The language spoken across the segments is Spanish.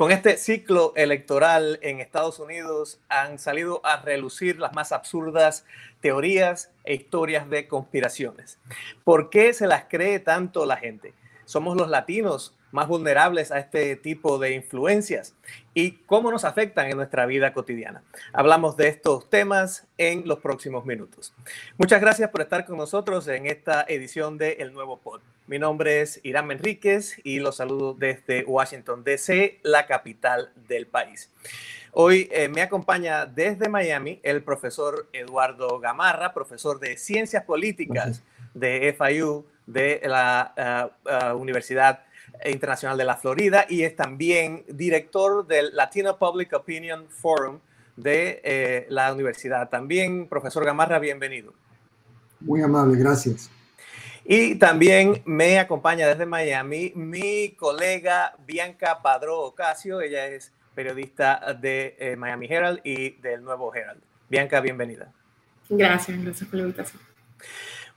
Con este ciclo electoral en Estados Unidos han salido a relucir las más absurdas teorías e historias de conspiraciones. ¿Por qué se las cree tanto la gente? ¿Somos los latinos más vulnerables a este tipo de influencias y cómo nos afectan en nuestra vida cotidiana. Hablamos de estos temas en los próximos minutos. Muchas gracias por estar con nosotros en esta edición de El Nuevo Pod. Mi nombre es Irán Enríquez y los saludo desde Washington, D.C., la capital del país. Hoy eh, me acompaña desde Miami el profesor Eduardo Gamarra, profesor de Ciencias Políticas de FIU de la uh, uh, Universidad Internacional de la Florida y es también director del Latino Public Opinion Forum de eh, la universidad. También, profesor Gamarra, bienvenido. Muy amable, gracias. Y también me acompaña desde Miami mi colega Bianca Padro Ocasio. Ella es periodista de eh, Miami Herald y del Nuevo Herald. Bianca, bienvenida. Gracias, gracias por la invitación.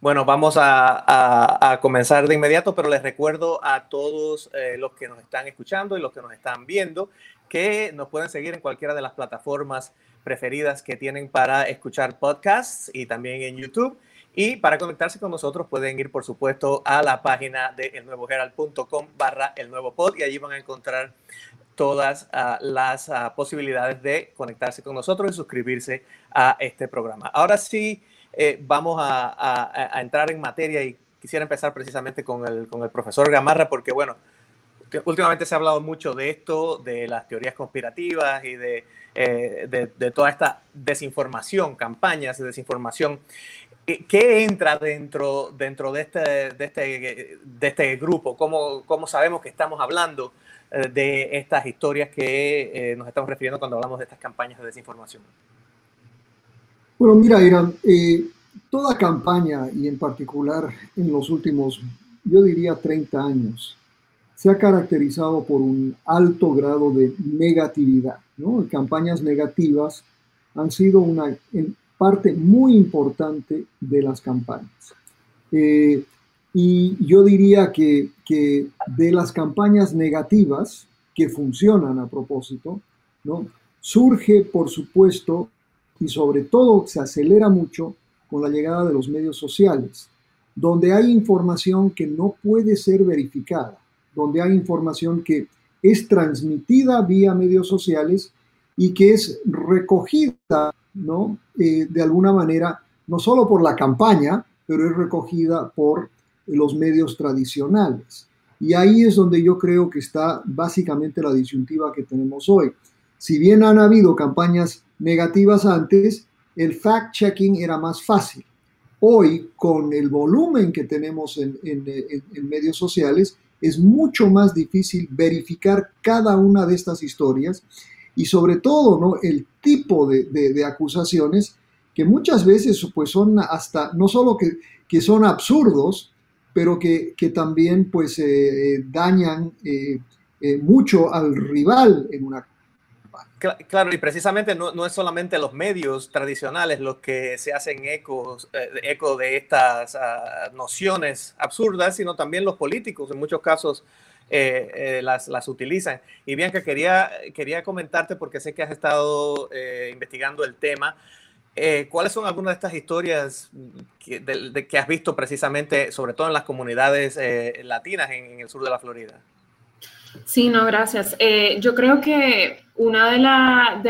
Bueno, vamos a, comenzar de inmediato, pero les recuerdo a todos eh, los que nos están escuchando y los que nos están viendo que nos pueden seguir en cualquiera de las plataformas preferidas que tienen para escuchar podcasts y también en YouTube. Y para conectarse con nosotros pueden ir, por supuesto, a la página de elnuevoherald.com barra el nuevo pod y allí van a encontrar todas uh, las uh, posibilidades de conectarse con nosotros y suscribirse a este programa. Ahora sí, eh, vamos a, entrar en materia y quisiera empezar precisamente con el, con el profesor Gamarra, porque bueno, últimamente se ha hablado mucho de esto, de las teorías conspirativas y de, eh, de, toda esta desinformación, campañas de desinformación. Eh, ¿Qué entra dentro, dentro de, este, de, este, de este grupo? ¿Cómo, ¿Cómo sabemos que estamos hablando de estas historias que nos estamos refiriendo cuando hablamos de estas campañas de desinformación? Bueno, mira, Irán, eh, toda campaña, y en particular en los últimos, yo diría 30 años, se ha caracterizado por un alto grado de negatividad. ¿no? Campañas negativas han sido una parte muy importante de las campañas. Eh, y yo diría que, que, de las campañas negativas que funcionan a propósito, ¿no? surge, por supuesto, y sobre todo se acelera mucho con la llegada de los medios sociales, donde hay información que no puede ser verificada, donde hay información que es transmitida vía medios sociales y que es recogida, ¿no? Eh, de alguna manera, no solo por la campaña, pero es recogida por los medios tradicionales. Y ahí es donde yo creo que está básicamente la disyuntiva que tenemos hoy. Si bien han habido campañas negativas antes, el fact-checking era más fácil. Hoy, con el volumen que tenemos en, medios sociales, es mucho más difícil verificar cada una de estas historias y sobre todo ¿no? el tipo de, acusaciones que muchas veces pues, son hasta, no solo que, que son absurdos, pero que, también pues, eh, dañan eh, eh, mucho al rival en una Claro, y precisamente no, es solamente los medios tradicionales los que se hacen eco, eh, eco de estas ah, nociones absurdas, sino también los políticos en muchos casos eh, eh, las, las, utilizan. Y Bianca, quería, quería comentarte, porque sé que has estado investigando el tema, ¿cuáles son algunas de estas historias que, has visto precisamente, sobre todo en las comunidades latinas en el sur de la Florida? Sí, no, gracias. Eh, yo creo que una de,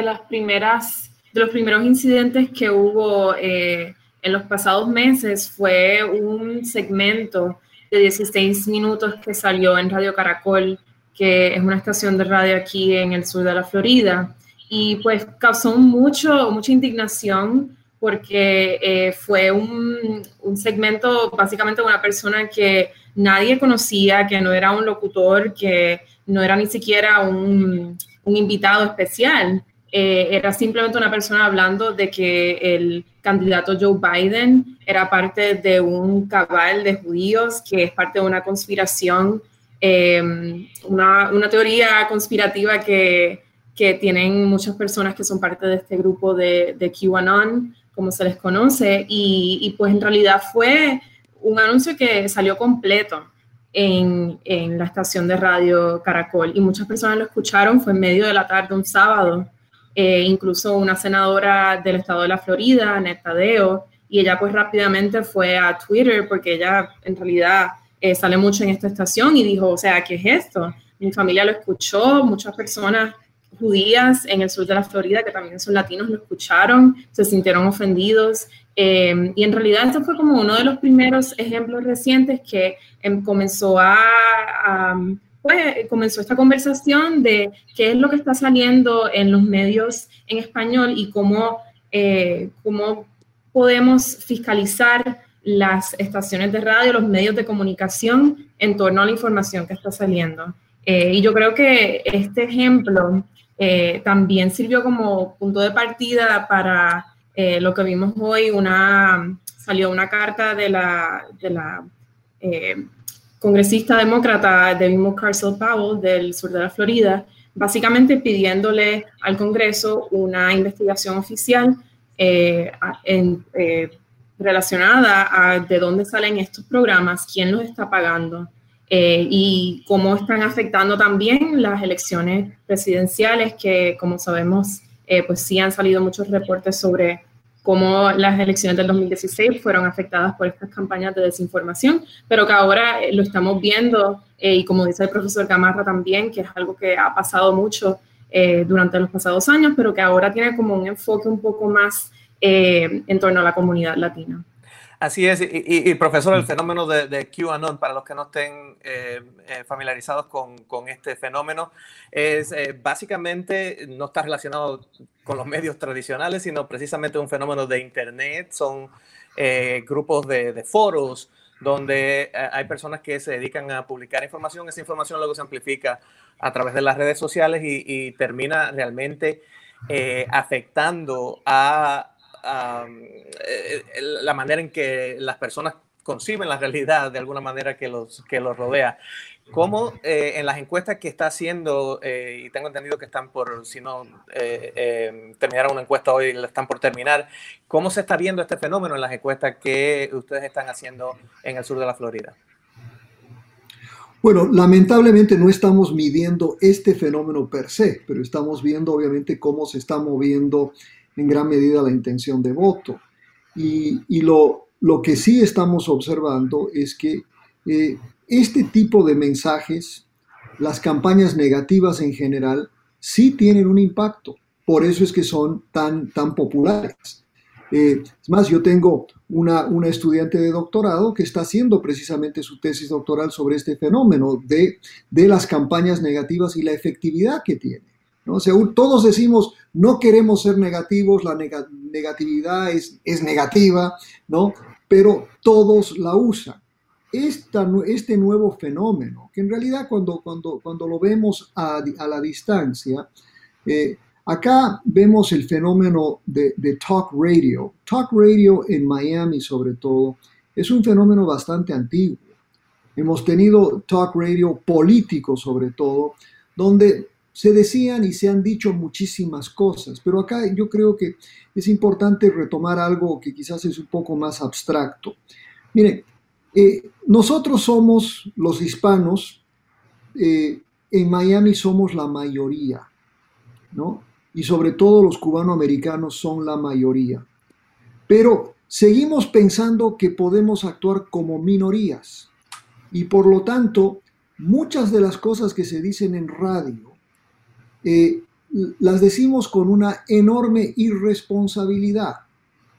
las primeras, de los primeros incidentes que hubo eh, en los pasados meses fue un segmento de 16 minutos que salió en Radio Caracol, que es una estación de radio aquí en el sur de la Florida, y pues causó mucho, mucha indignación porque eh, fue un, un segmento básicamente de una persona que nadie conocía, que no era un locutor, que no era ni siquiera un, invitado especial, eh, era simplemente una persona hablando de que el candidato Joe Biden era parte de un cabal de judíos, que es parte de una conspiración, em, una, teoría conspirativa que, tienen muchas personas que son parte de este grupo de, QAnon, como se les conoce, y pues en realidad fue un anuncio que salió completo en, en, la estación de radio Caracol. Y muchas personas lo escucharon, fue en medio de la tarde un sábado, eh, incluso una senadora del estado de la Florida, Netadeo, y ella pues rápidamente fue a Twitter porque ella en realidad eh, sale mucho en esta estación y dijo, o sea, ¿qué es esto? Mi familia lo escuchó, muchas personas judías en el sur de la Florida, que también son latinos, lo escucharon, se sintieron ofendidos. Eh, y en realidad esto fue como uno de los primeros ejemplos recientes que em, comenzó a, pues, comenzó esta conversación de qué es lo que está saliendo en los medios en español y cómo, eh, cómo podemos fiscalizar las estaciones de radio, los medios de comunicación en torno a la información que está saliendo. Eh, y yo creo que este ejemplo eh, también sirvió como punto de partida para eh, lo que vimos hoy, una, salió una carta de la, eh, congresista demócrata Debbie Carcel Powell del sur de la Florida, básicamente pidiéndole al Congreso una investigación oficial relacionada a de dónde salen estos programas, quién los está pagando, eh, y cómo están afectando también las elecciones presidenciales, que como sabemos, eh, pues sí han salido muchos reportes sobre cómo las elecciones del 2016 fueron afectadas por estas campañas de desinformación, pero que ahora eh, lo estamos viendo, y como dice el profesor Camarra también, que es algo que ha pasado mucho durante los pasados años, pero que ahora tiene como un enfoque un poco más en torno a la comunidad latina. Así es, y, profesor, el fenómeno de, QAnon, para los que no estén eh, eh, familiarizados con, este fenómeno, es eh, básicamente no está relacionado con los medios tradicionales, sino precisamente un fenómeno de Internet, son grupos de, foros donde hay personas que se dedican a publicar información, esa información luego se amplifica a través de las redes sociales y termina realmente afectando a eh, la manera en que las personas conciben la realidad de alguna manera que los, que los rodea. ¿Cómo eh, en las encuestas que está haciendo, eh, y tengo entendido que están por, si no terminaron una encuesta hoy, la están por terminar, cómo se está viendo este fenómeno en las encuestas que ustedes están haciendo en el sur de la Florida? Bueno, lamentablemente no estamos midiendo este fenómeno per se, pero estamos viendo obviamente cómo se está moviendo en gran medida la intención de voto. Y, lo, lo, que sí estamos observando es que eh, este tipo de mensajes, las campañas negativas en general, sí tienen un impacto. Por eso es que son tan, tan populares. Eh, es más, yo tengo una, una, estudiante de doctorado que está haciendo precisamente su tesis doctoral sobre este fenómeno de, de las campañas negativas y la efectividad que tiene. ¿No? Todos decimos, no queremos ser negativos, la negatividad es, es, negativa, ¿no? Pero todos la usan. Este nuevo fenómeno, que en realidad cuando, cuando, cuando lo vemos a, a la distancia, eh, acá vemos el fenómeno de, de talk radio. Talk radio en Miami sobre todo es un fenómeno bastante antiguo. Hemos tenido talk radio político sobre todo, donde se decían y se han dicho muchísimas cosas, pero acá yo creo que es importante retomar algo que quizás es un poco más abstracto. Mire, eh, nosotros somos los hispanos, eh, en Miami somos la mayoría, ¿no? Y sobre todo los cubanoamericanos son la mayoría. Pero seguimos pensando que podemos actuar como minorías y por lo tanto muchas de las cosas que se dicen en radio eh, las decimos con una enorme irresponsabilidad.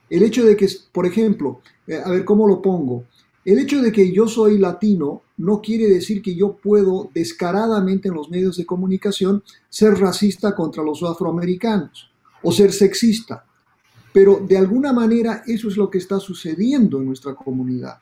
El hecho de que, por ejemplo, eh, a ver cómo lo pongo, el hecho de que yo soy latino no quiere decir que yo puedo descaradamente en los medios de comunicación ser racista contra los afroamericanos o ser sexista. Pero de alguna manera eso es lo que está sucediendo en nuestra comunidad.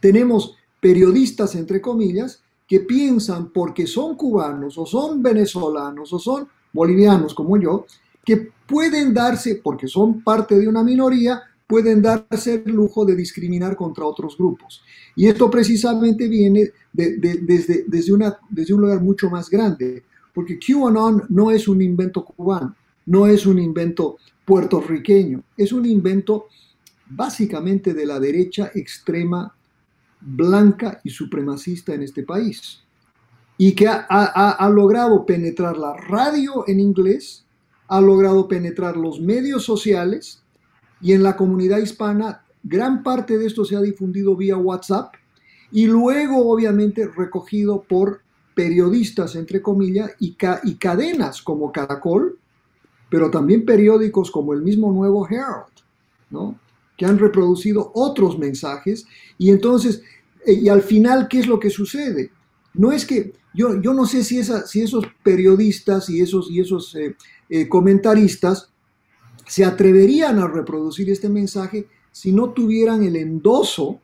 Tenemos periodistas, entre comillas, que piensan porque son cubanos o son venezolanos o son bolivianos como yo, que pueden darse, porque son parte de una minoría, pueden darse el lujo de discriminar contra otros grupos. Y esto precisamente viene desde, desde, una, desde un lugar mucho más grande, porque QAnon no es un invento cubano, no es un invento puertorriqueño, es un invento básicamente de la derecha extrema blanca y supremacista en este país. Y que ha, logrado penetrar la radio en inglés, ha logrado penetrar los medios sociales y en la comunidad hispana gran parte de esto se ha difundido vía WhatsApp y luego obviamente recogido por periodistas, entre comillas, y, y cadenas como Caracol, pero también periódicos como el mismo Nuevo Herald, ¿no? Que han reproducido otros mensajes y entonces, eh, y al final, ¿qué es lo que sucede? No es que, yo, yo no sé si, esa, si esos periodistas y esos, y esos eh, eh, comentaristas se atreverían a reproducir este mensaje si no tuvieran el endoso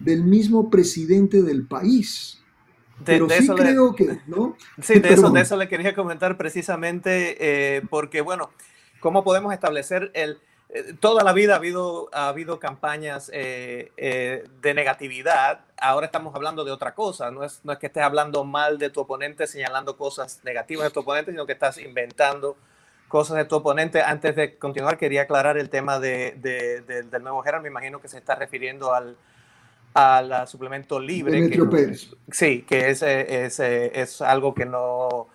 del mismo presidente del país. Pero sí creo que, ¿no? Sí, de eso, de eso le quería comentar precisamente eh, porque, bueno, ¿cómo podemos establecer el... Eh, toda la vida ha habido, ha habido campañas eh, de negatividad. Ahora estamos hablando de otra cosa. No es, no es que estés hablando mal de tu oponente, señalando cosas negativas de tu oponente, sino que estás inventando cosas de tu oponente. Antes de continuar, quería aclarar el tema de, del nuevo Gerard. Me imagino que se está refiriendo al, al suplemento libre. Que, sí, que es, es, es, algo que no.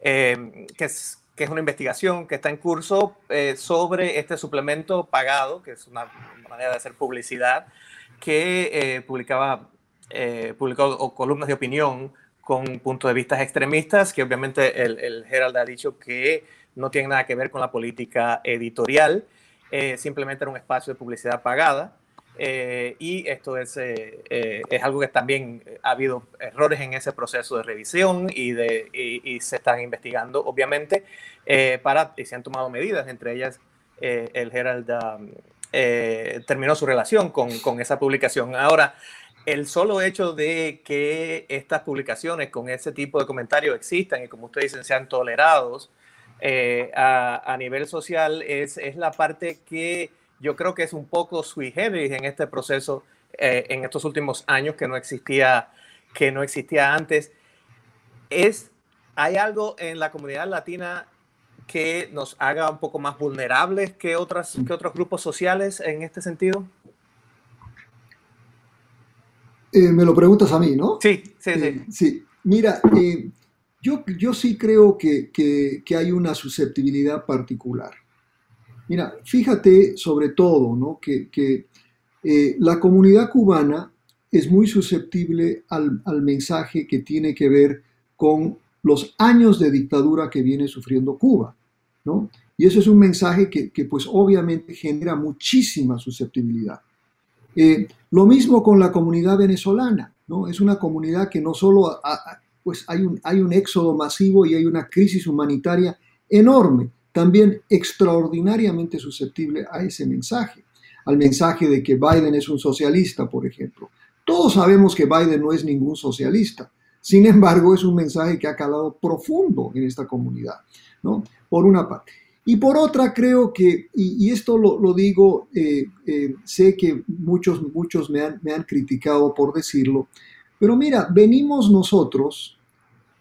Eh, que, es, que es una investigación que está en curso eh, sobre este suplemento pagado, que es una manera de hacer publicidad, que eh, publicaba publicó columnas de opinión con puntos de vista extremistas, que obviamente el, el Herald ha dicho que no tiene nada que ver con la política editorial, eh, simplemente era un espacio de publicidad pagada. Eh, y esto es, eh, es algo que también ha habido errores en ese proceso de revisión y, de, y, se están investigando, obviamente, para, y se han tomado medidas, entre ellas el Herald um, terminó su relación con, con, esa publicación. Ahora, el solo hecho de que estas publicaciones con ese tipo de comentarios existan y como ustedes dicen sean tolerados, eh, a, nivel social es, es, la parte que yo creo que es un poco sui generis en este proceso eh, en estos últimos años que no existía que no existía antes. Es hay algo en la comunidad latina que nos haga un poco más vulnerables que otras que otros grupos sociales en este sentido. Eh, me lo preguntas a mí no sí sí sí. Sí. Mira yo, sí creo que, hay una susceptibilidad particular. Mira, fíjate sobre todo ¿no? que, eh, la comunidad cubana es muy susceptible al, mensaje que tiene que ver con los años de dictadura que viene sufriendo Cuba. ¿no? Y eso es un mensaje que, pues obviamente genera muchísima susceptibilidad. Eh, lo mismo con la comunidad venezolana, ¿no? Es una comunidad que no solo pues hay un, hay un éxodo masivo y hay una crisis humanitaria enorme, también extraordinariamente susceptible a ese mensaje, al mensaje de que Biden es un socialista, por ejemplo. Todos sabemos que Biden no es ningún socialista, sin embargo es un mensaje que ha calado profundo en esta comunidad, ¿no? Por una parte. Y por otra, creo que, y, esto lo, digo, eh, eh, sé que muchos, muchos me han, me han criticado por decirlo, pero mira, venimos nosotros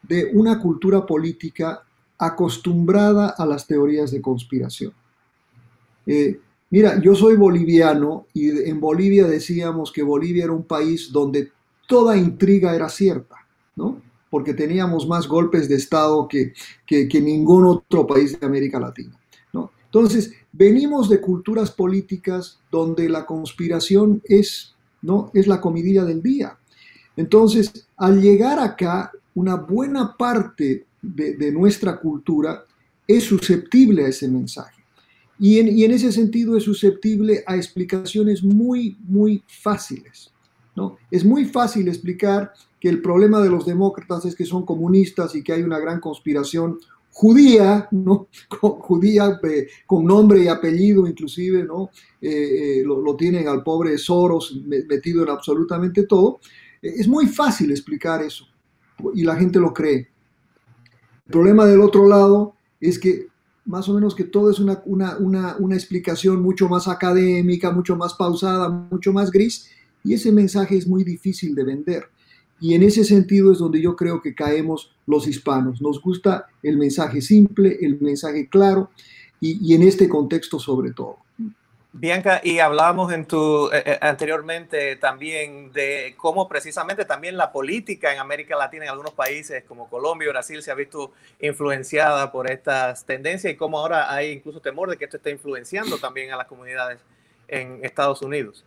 de una cultura política acostumbrada a las teorías de conspiración. Eh, mira, yo soy boliviano y en Bolivia decíamos que Bolivia era un país donde toda intriga era cierta, ¿no? Porque teníamos más golpes de Estado que, que, ningún otro país de América Latina, ¿no? Entonces, venimos de culturas políticas donde la conspiración es, ¿no? Es la comidilla del día. Entonces, al llegar acá, una buena parte de, nuestra cultura es susceptible a ese mensaje. Y en, ese sentido es susceptible a explicaciones muy, muy fáciles. ¿no? Es muy fácil explicar que el problema de los demócratas es que son comunistas y que hay una gran conspiración judía, ¿no? judía eh, con nombre y apellido inclusive, ¿no? Eh, eh, lo, lo, tienen al pobre Soros metido en absolutamente todo. Es muy fácil explicar eso y la gente lo cree. El problema del otro lado es que más o menos que todo es una, una, explicación mucho más académica, mucho más pausada, mucho más gris, y ese mensaje es muy difícil de vender. Y en ese sentido es donde yo creo que caemos los hispanos. Nos gusta el mensaje simple, el mensaje claro, y, en este contexto sobre todo. Bianca, y hablábamos en tu, eh, eh, anteriormente también de cómo precisamente también la política en América Latina, en algunos países como Colombia y Brasil, se ha visto influenciada por estas tendencias y cómo ahora hay incluso temor de que esto esté influenciando también a las comunidades en Estados Unidos.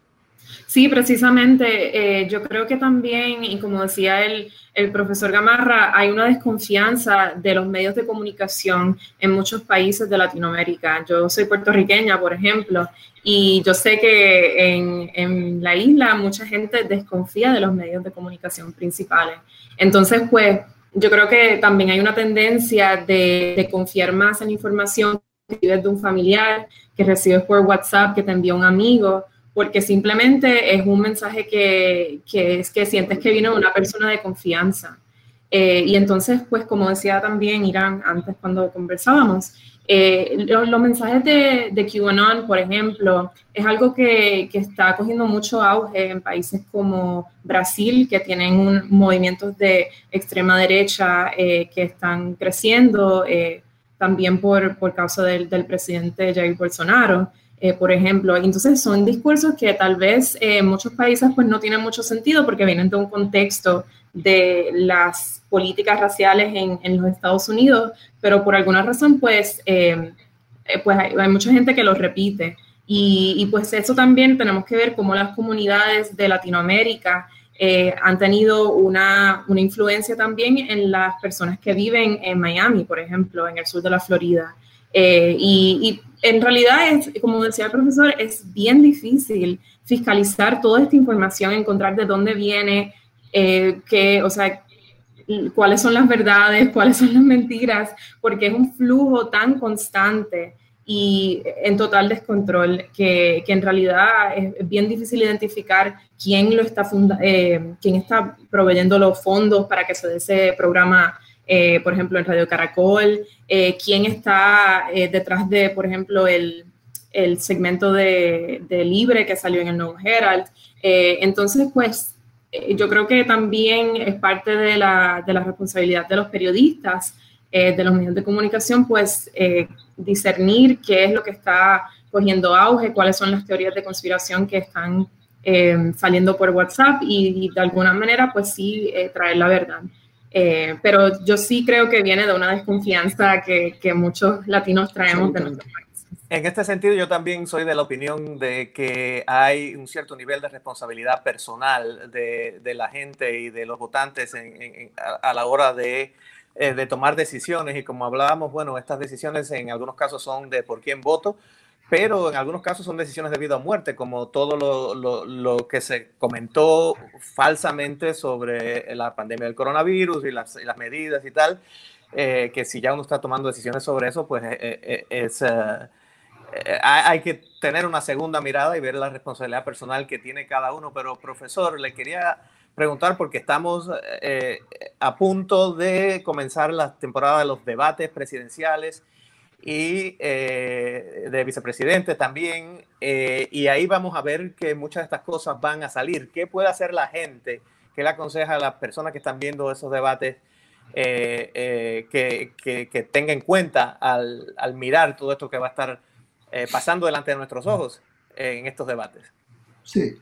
Sí, precisamente. Eh, yo creo que también, y como decía el, el, profesor Gamarra, hay una desconfianza de los medios de comunicación en muchos países de Latinoamérica. Yo soy puertorriqueña, por ejemplo, y yo sé que en, en la isla mucha gente desconfía de los medios de comunicación principales. Entonces, pues, yo creo que también hay una tendencia de, de confiar más en información que recibes de un familiar, que recibes por WhatsApp, que te envía un amigo porque simplemente es un mensaje que, que es que sientes que viene de una persona de confianza. Eh, y entonces, pues como decía también Irán antes cuando conversábamos, eh, los, mensajes de, de, QAnon, por ejemplo, es algo que, que, está cogiendo mucho auge en países como Brasil, que tienen un, movimientos de extrema derecha eh, que están creciendo, también por, por causa del, del presidente Jair Bolsonaro. Eh, por ejemplo. Entonces son discursos que tal vez en muchos países pues no tienen mucho sentido porque vienen de un contexto de las políticas raciales en, en los Estados Unidos, pero por alguna razón pues, eh, eh, pues hay, mucha gente que lo repite. Y, y, pues eso también tenemos que ver cómo las comunidades de Latinoamérica han tenido una, una, influencia también en las personas que viven en Miami, por ejemplo, en el sur de la Florida. Y, y en realidad, es, como decía el profesor, es bien difícil fiscalizar toda esta información, encontrar de dónde viene, eh, qué, o sea, cuáles son las verdades, cuáles son las mentiras, porque es un flujo tan constante y en total descontrol que, que en realidad es bien difícil identificar quién lo está eh, quién está proveyendo los fondos para que se dé ese programa eh, por ejemplo, en Radio Caracol, eh, quién está eh, detrás de, por ejemplo, el, el segmento de, de, Libre que salió en el Nuevo Herald. entonces, pues, yo creo que también es parte de la, de la responsabilidad de los periodistas, de los medios de comunicación, pues, discernir qué es lo que está cogiendo auge, cuáles son las teorías de conspiración que están saliendo por WhatsApp y, y, de alguna manera, pues sí, traer la verdad. Eh, pero yo sí creo que viene de una desconfianza que, que muchos latinos traemos de nuestro país. En este sentido, yo también soy de la opinión de que hay un cierto nivel de responsabilidad personal de, de la gente y de los votantes en, a, la hora de, eh, de tomar decisiones. Y como hablábamos, bueno, estas decisiones en algunos casos son de por quién voto, pero en algunos casos son decisiones de vida o muerte, como todo lo, lo, lo, que se comentó falsamente sobre la pandemia del coronavirus y las, y las medidas y tal, eh, que si ya uno está tomando decisiones sobre eso, pues eh, eh es, eh, eh, hay que tener una segunda mirada y ver la responsabilidad personal que tiene cada uno. Pero profesor, le quería preguntar porque estamos a punto de comenzar la temporada de los debates presidenciales y eh, de vicepresidente también. Eh, y ahí vamos a ver que muchas de estas cosas van a salir. ¿Qué puede hacer la gente? ¿Qué le aconseja a las personas que están viendo esos debates eh, que, que, que tenga en cuenta al, al, mirar todo esto que va a estar pasando delante de nuestros ojos en estos debates? Sí.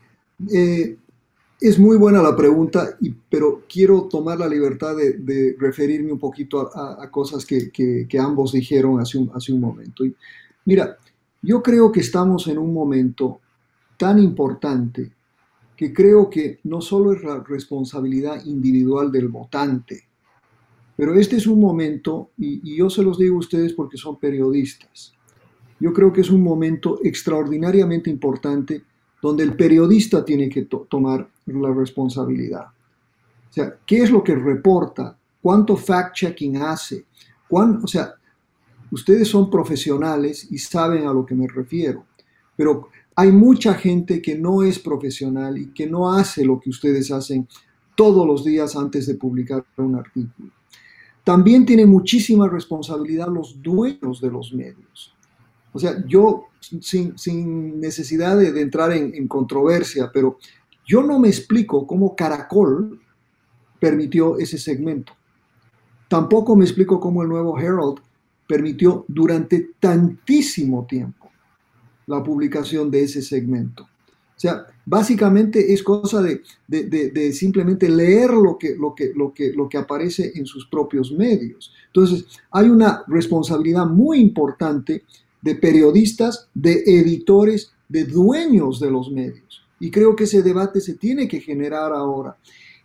Es muy buena la pregunta, pero quiero tomar la libertad de, referirme un poquito a, cosas que, ambos dijeron hace un, momento. Mira, yo creo que estamos en un momento tan importante que creo que no solo es la responsabilidad individual del votante, pero este es un momento, y, y yo se los digo a ustedes porque son periodistas, yo creo que es un momento extraordinariamente importante donde el periodista tiene que to tomar la responsabilidad. O sea, ¿qué es lo que reporta? ¿Cuánto fact-checking hace? ¿Cuán, o sea, ustedes son profesionales y saben a lo que me refiero, pero hay mucha gente que no es profesional y que no hace lo que ustedes hacen todos los días antes de publicar un artículo. También tienen muchísima responsabilidad los dueños de los medios. O sea, yo, sin, sin necesidad de, de entrar en, en, controversia, pero yo no me explico cómo Caracol permitió ese segmento. Tampoco me explico cómo el nuevo Herald permitió durante tantísimo tiempo la publicación de ese segmento. O sea, básicamente es cosa de, de, simplemente leer lo que, lo, que, lo, que, lo que aparece en sus propios medios. Entonces, hay una responsabilidad muy importante de periodistas, de editores, de dueños de los medios. Y creo que ese debate se tiene que generar ahora.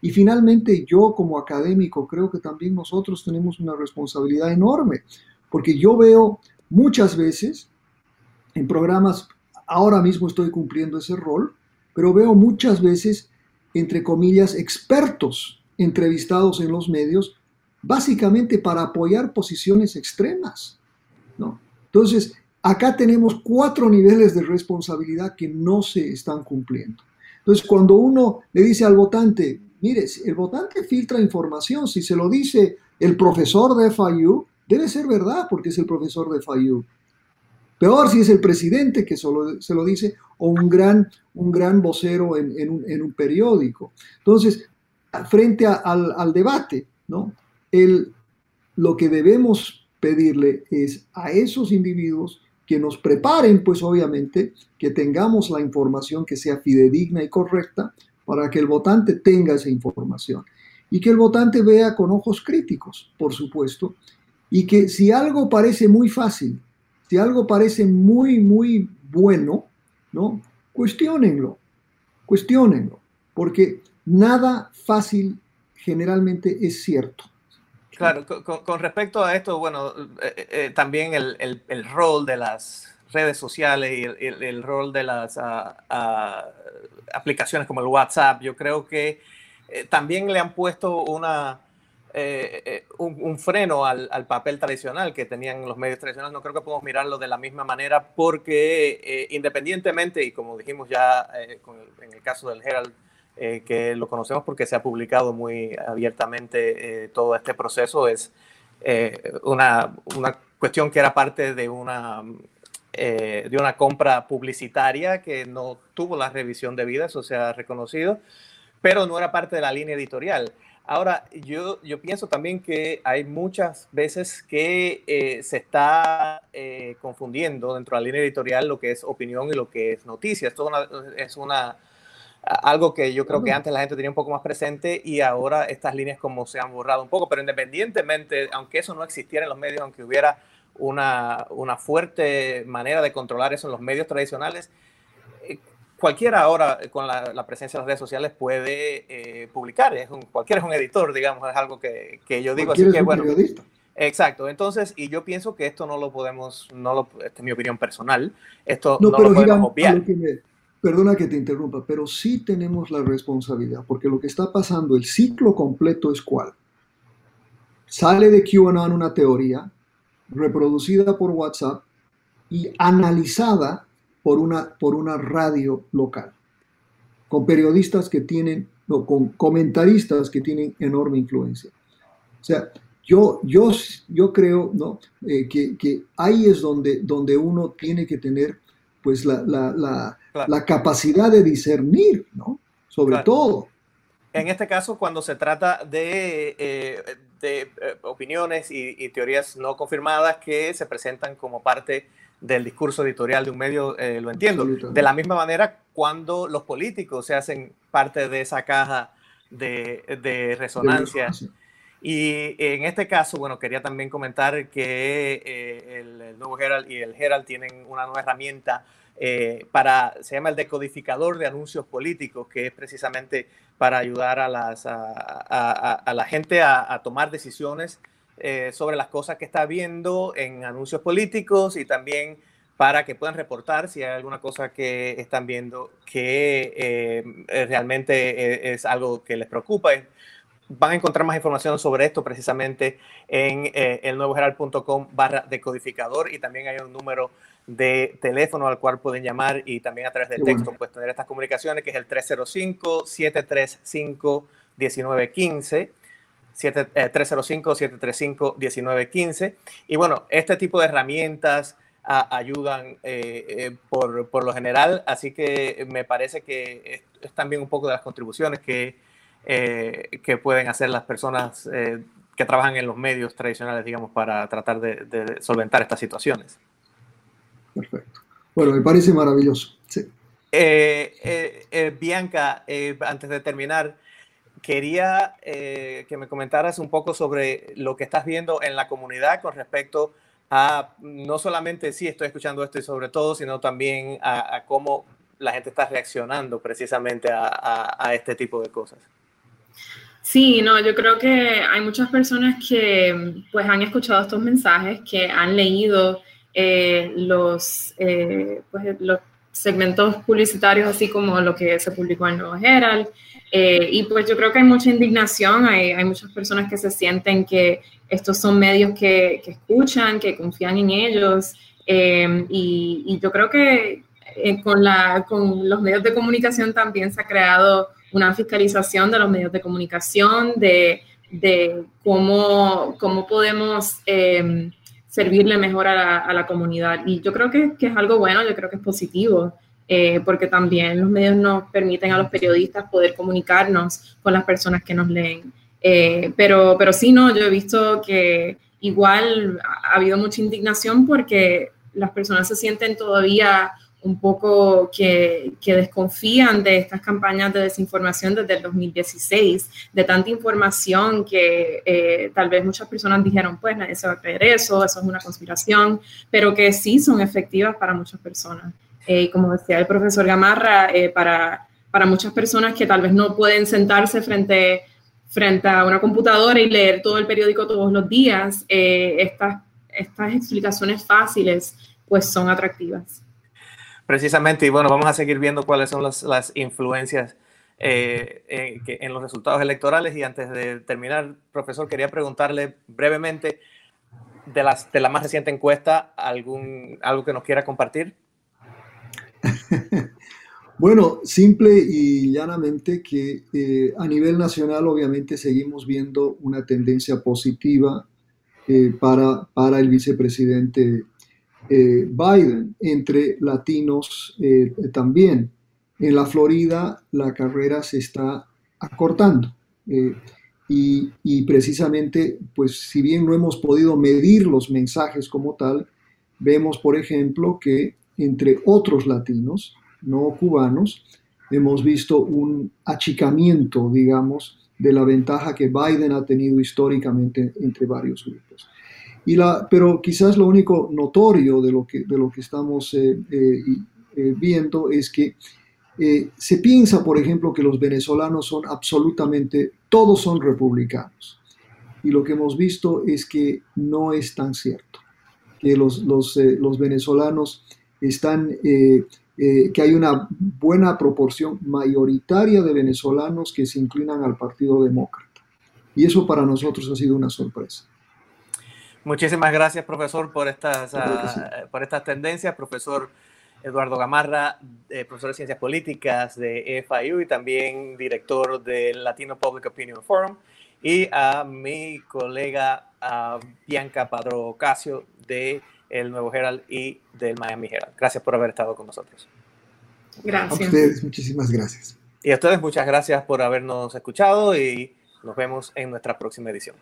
Y finalmente yo como académico creo que también nosotros tenemos una responsabilidad enorme, porque yo veo muchas veces en programas ahora mismo estoy cumpliendo ese rol, pero veo muchas veces, entre comillas, expertos entrevistados en los medios, básicamente para apoyar posiciones extremas. ¿no? Entonces, acá tenemos cuatro niveles de responsabilidad que no se están cumpliendo. Entonces, cuando uno le dice al votante, mire, el votante filtra información, si se lo dice el profesor de FIU, debe ser verdad porque es el profesor de FIU. Peor si es el presidente que solo, se lo dice o un gran, un gran vocero en, un, periódico. Entonces, frente al, debate, ¿no? El, lo que debemos pedirle es a esos individuos que nos preparen, pues obviamente, que tengamos la información que sea fidedigna y correcta para que el votante tenga esa información y que el votante vea con ojos críticos, por supuesto, y que si algo parece muy fácil, si algo parece muy, muy bueno, ¿no? Cuestiónenlo, cuestionenlo, porque nada fácil generalmente es cierto. Claro, con, respecto a esto, bueno, eh, eh, eh, también el, rol de las redes sociales y el, rol de las ah, ah, aplicaciones como el WhatsApp, yo creo que también le han puesto una, eh, eh, un, freno al, papel tradicional que tenían los medios tradicionales. No creo que podamos mirarlo de la misma manera porque eh, independientemente, y como dijimos ya en el caso del Herald, que lo conocemos porque se ha publicado muy abiertamente todo este proceso, es una, una, cuestión que era parte de una, de una compra publicitaria que no tuvo la revisión debida, eso se ha reconocido, pero no era parte de la línea editorial. Ahora, yo, yo pienso también que hay muchas veces que eh, se está eh, confundiendo dentro de la línea editorial lo que es opinión y lo que es noticia. Esto es una, algo que yo creo que antes la gente tenía un poco más presente y ahora estas líneas como se han borrado un poco, pero independientemente, aunque eso no existiera en los medios, aunque hubiera una, una fuerte manera de controlar eso en los medios tradicionales, cualquiera ahora eh, con la, presencia de las redes sociales puede eh, publicar, es un, cualquiera es un editor, digamos, es algo que, que yo digo, así que bueno. Periodista. Exacto, entonces, y yo pienso que esto no lo podemos, no lo, esta es mi opinión personal, esto no, lo podemos obviar. Perdona que te interrumpa, pero sí tenemos la responsabilidad, porque lo que está pasando, el ciclo completo es cuál. Sale de QAnon una teoría, reproducida por WhatsApp y analizada por una, por una radio local, con periodistas que tienen, no, con comentaristas que tienen enorme influencia. O sea, yo, yo, yo creo ¿no? Eh, que, que, ahí es donde, donde uno tiene que tener pues la, la, la, capacidad de discernir, ¿no? Sobre todo. En este caso, cuando se trata de, eh, de eh, opiniones y, y, teorías no confirmadas que se presentan como parte del discurso editorial de un medio, eh, lo entiendo. De la misma manera, cuando los políticos se hacen parte de esa caja de, resonancia. Y en este caso, bueno, quería también comentar que eh, el, nuevo Herald y el Herald tienen una nueva herramienta eh, para, se llama el decodificador de anuncios políticos, que es precisamente para ayudar a, las, a, la gente a, tomar decisiones eh, sobre las cosas que está viendo en anuncios políticos y también para que puedan reportar si hay alguna cosa que están viendo que realmente es, algo que les preocupa. Van a encontrar más información sobre esto precisamente en eh, el nuevogeral.com barra decodificador. Y también hay un número de teléfono al cual pueden llamar y también a través de texto tener estas comunicaciones que es el 305-735-1915 305-735-1915. Eh, y bueno, este tipo de herramientas ayudan eh, eh, por, por, lo general, así que me parece que es, también un poco de las contribuciones que, que pueden hacer las personas que trabajan en los medios tradicionales, digamos, para tratar de, solventar estas situaciones. Perfecto. Bueno, me parece maravilloso. Sí. Bianca, antes de terminar, quería que me comentaras un poco sobre lo que estás viendo en la comunidad con respecto a no solamente si estoy escuchando esto y sobre todo, sino también a, cómo la gente está reaccionando precisamente a, este tipo de cosas. Sí, no, yo creo que hay muchas personas que pues han escuchado estos mensajes, que han leído eh, los, eh, pues, los segmentos publicitarios, así como lo que se publicó en Nuevo Herald. Eh, y pues yo creo que hay mucha indignación, hay, hay, muchas personas que se sienten que estos son medios que, que escuchan, que confían en ellos. Eh, y, y, yo creo que eh, con, la, con los medios de comunicación también se ha creado una fiscalización de los medios de comunicación, de, de cómo, cómo podemos servirle mejor a la, a la, comunidad. Y yo creo que, que, es algo bueno, yo creo que es positivo, eh, porque también los medios nos permiten a los periodistas poder comunicarnos con las personas que nos leen. Eh, pero, pero sí, no, yo he visto que igual ha habido mucha indignación porque las personas se sienten todavía un poco que, desconfían de estas campañas de desinformación desde el 2016, de tanta información que eh, tal vez muchas personas dijeron, pues nadie se va a creer eso, eso es una conspiración, pero que sí son efectivas para muchas personas. Eh, como decía el profesor Gamarra, eh, para, para muchas personas que tal vez no pueden sentarse frente, frente a una computadora y leer todo el periódico todos los días, estas, estas explicaciones fáciles pues son atractivas. Precisamente, y bueno, vamos a seguir viendo cuáles son las, las influencias eh, eh, en los resultados electorales. Y antes de terminar, profesor, quería preguntarle brevemente de, las, de la más reciente encuesta, algún, algo que nos quiera compartir. Bueno, simple y llanamente que eh, a nivel nacional obviamente seguimos viendo una tendencia positiva para, para el vicepresidente eh, Biden, entre latinos eh, también. En la Florida la carrera se está acortando. Eh, y, precisamente, pues si bien no hemos podido medir los mensajes como tal, vemos, por ejemplo, que entre otros latinos, no cubanos, hemos visto un achicamiento, digamos, de la ventaja que Biden ha tenido históricamente entre varios grupos la, pero quizás lo único notorio de lo que, de lo que estamos eh, eh, eh, viendo es que se piensa, por ejemplo, que los venezolanos son absolutamente, todos son republicanos. Y lo que hemos visto es que no es tan cierto, que los, los, los venezolanos están, que hay una buena proporción mayoritaria de venezolanos que se inclinan al Partido Demócrata. Y eso para nosotros ha sido una sorpresa. Muchísimas gracias, profesor, por estas, ah, por estas tendencias. Profesor Eduardo Gamarra, eh, profesor de Ciencias Políticas de FIU y también director del Latino Public Opinion Forum. Y a mi colega Bianca Padro Casio de El Nuevo Herald y del Miami Herald. Gracias por haber estado con nosotros. Gracias. A ustedes, muchísimas gracias. Y a ustedes, muchas gracias por habernos escuchado y nos vemos en nuestra próxima edición.